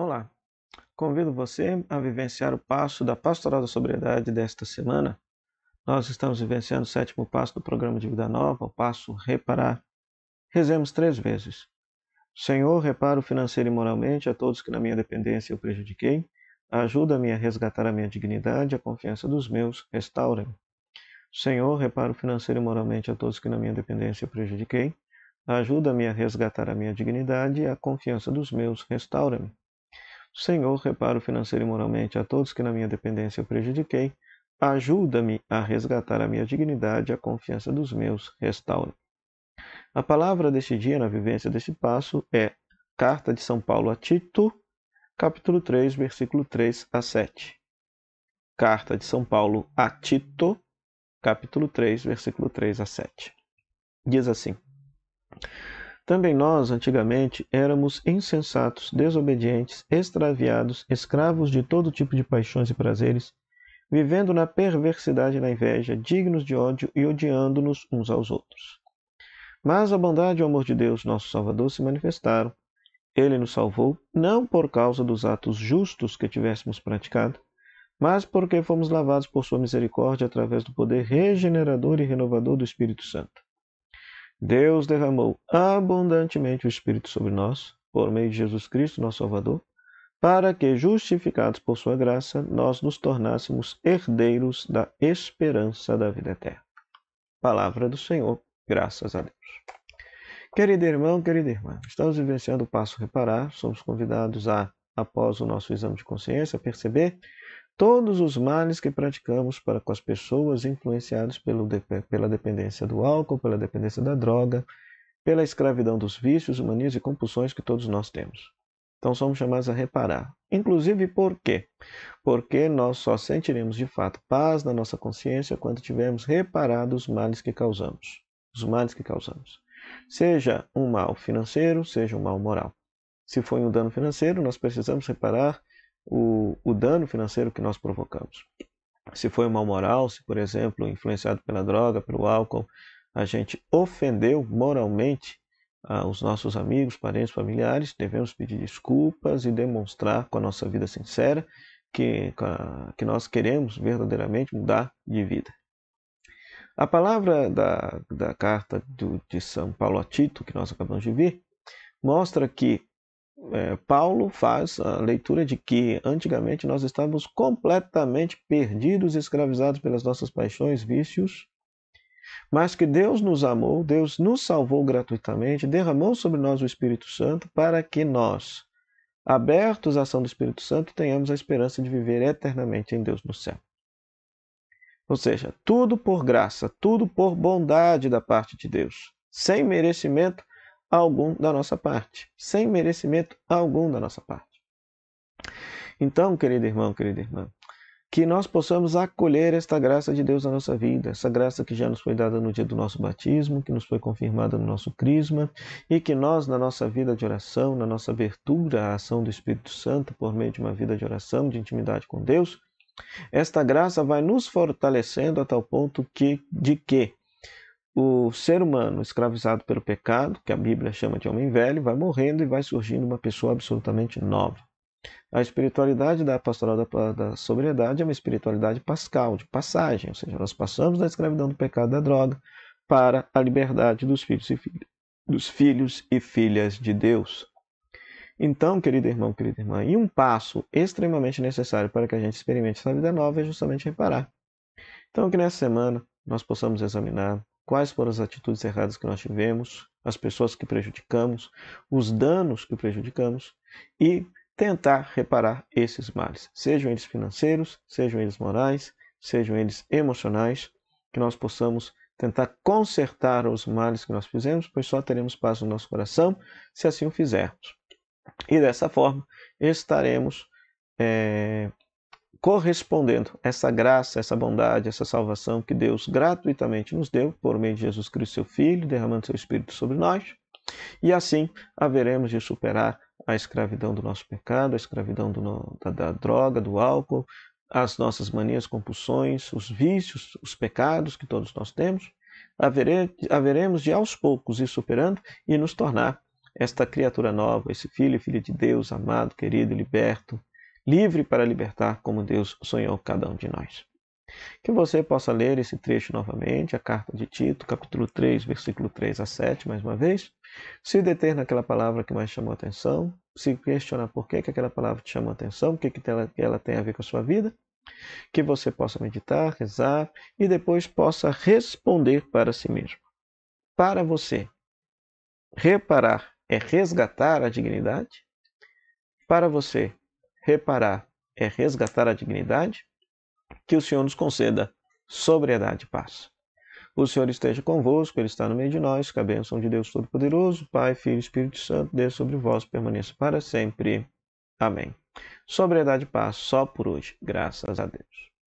Olá, convido você a vivenciar o passo da Pastoral da Sobriedade desta semana. Nós estamos vivenciando o sétimo passo do programa de Vida Nova, o passo Reparar. Rezemos três vezes. Senhor, reparo financeiro e moralmente a todos que na minha dependência eu prejudiquei. Ajuda-me a resgatar a minha dignidade, a confiança dos meus, restaura-me. Senhor, reparo financeiro e moralmente a todos que na minha dependência eu prejudiquei. Ajuda-me a resgatar a minha dignidade e a confiança dos meus, restaura-me. Senhor, reparo financeiro e moralmente a todos que na minha dependência eu prejudiquei. Ajuda-me a resgatar a minha dignidade e a confiança dos meus, restaura. A palavra deste dia na vivência deste passo é Carta de São Paulo a Tito, capítulo 3, versículo 3 a 7. Carta de São Paulo a Tito, capítulo 3, versículo 3 a 7. Diz assim: também nós, antigamente, éramos insensatos, desobedientes, extraviados, escravos de todo tipo de paixões e prazeres, vivendo na perversidade e na inveja, dignos de ódio e odiando-nos uns aos outros. Mas a bondade e o amor de Deus, nosso Salvador, se manifestaram. Ele nos salvou, não por causa dos atos justos que tivéssemos praticado, mas porque fomos lavados por sua misericórdia através do poder regenerador e renovador do Espírito Santo Deus derramou abundantemente o Espírito sobre nós, por meio de Jesus Cristo, nosso Salvador, para que, justificados por Sua graça, nós nos tornássemos herdeiros da esperança da vida eterna. Palavra do Senhor, graças a Deus. Querido irmão, querida irmã, estamos vivenciando o passo reparar, somos convidados a, após o nosso exame de consciência, perceber todos os males que praticamos para com as pessoas influenciadas pelo, pela dependência do álcool, pela dependência da droga, pela escravidão dos vícios, manias e compulsões que todos nós temos. Então somos chamados a reparar. Inclusive por quê? Porque nós só sentiremos de fato paz na nossa consciência quando tivermos reparado os males que causamos. Os males que causamos. Seja um mal financeiro, seja um mal moral. Se foi um dano financeiro, nós precisamos reparar o, o dano financeiro que nós provocamos. Se foi mal moral, se, por exemplo, influenciado pela droga, pelo álcool, a gente ofendeu moralmente ah, os nossos amigos, parentes, familiares, devemos pedir desculpas e demonstrar com a nossa vida sincera que, que nós queremos verdadeiramente mudar de vida. A palavra da, da carta do, de São Paulo a Tito, que nós acabamos de ver, mostra que é, Paulo faz a leitura de que antigamente nós estávamos completamente perdidos, escravizados pelas nossas paixões, vícios, mas que Deus nos amou, Deus nos salvou gratuitamente, derramou sobre nós o Espírito Santo para que nós, abertos à ação do Espírito Santo, tenhamos a esperança de viver eternamente em Deus no céu. Ou seja, tudo por graça, tudo por bondade da parte de Deus, sem merecimento algum da nossa parte, sem merecimento algum da nossa parte. Então, querido irmão, querida irmã, que nós possamos acolher esta graça de Deus na nossa vida, essa graça que já nos foi dada no dia do nosso batismo, que nos foi confirmada no nosso crisma, e que nós, na nossa vida de oração, na nossa abertura à ação do Espírito Santo, por meio de uma vida de oração, de intimidade com Deus, esta graça vai nos fortalecendo a tal ponto que, de que o ser humano escravizado pelo pecado, que a Bíblia chama de homem velho, vai morrendo e vai surgindo uma pessoa absolutamente nova. A espiritualidade da pastoral da, da sobriedade é uma espiritualidade pascal, de passagem, ou seja, nós passamos da escravidão do pecado da droga para a liberdade dos filhos e, filhas, dos filhos e filhas de Deus. Então, querido irmão, querida irmã, e um passo extremamente necessário para que a gente experimente essa vida nova é justamente reparar. Então, que nessa semana nós possamos examinar quais foram as atitudes erradas que nós tivemos, as pessoas que prejudicamos, os danos que prejudicamos e tentar reparar esses males, sejam eles financeiros, sejam eles morais, sejam eles emocionais, que nós possamos tentar consertar os males que nós fizemos, pois só teremos paz no nosso coração se assim o fizermos. E dessa forma estaremos é, correspondendo essa graça, essa bondade, essa salvação que Deus gratuitamente nos deu por meio de Jesus Cristo, seu Filho, derramando seu Espírito sobre nós. E assim haveremos de superar a escravidão do nosso pecado, a escravidão do, da, da droga, do álcool, as nossas manias, compulsões, os vícios, os pecados que todos nós temos. Havere, haveremos de aos poucos ir superando e nos tornar esta criatura nova, esse filho e filha de Deus, amado, querido, liberto, livre para libertar como Deus sonhou cada um de nós. Que você possa ler esse trecho novamente, a carta de Tito, capítulo 3, versículo 3 a 7, mais uma vez. Se deter naquela palavra que mais chamou a atenção, se questionar por que, que aquela palavra te chamou a atenção, o que, que ela, ela tem a ver com a sua vida. Que você possa meditar, rezar e depois possa responder para si mesmo. Para você, reparar é resgatar a dignidade? Para você, reparar é resgatar a dignidade? Que o Senhor nos conceda sobriedade e paz. O Senhor esteja convosco, Ele está no meio de nós, que a bênção de Deus Todo-Poderoso, Pai, Filho e Espírito Santo, desça sobre vós permaneça para sempre. Amém. Sobriedade e paz só por hoje, graças a Deus.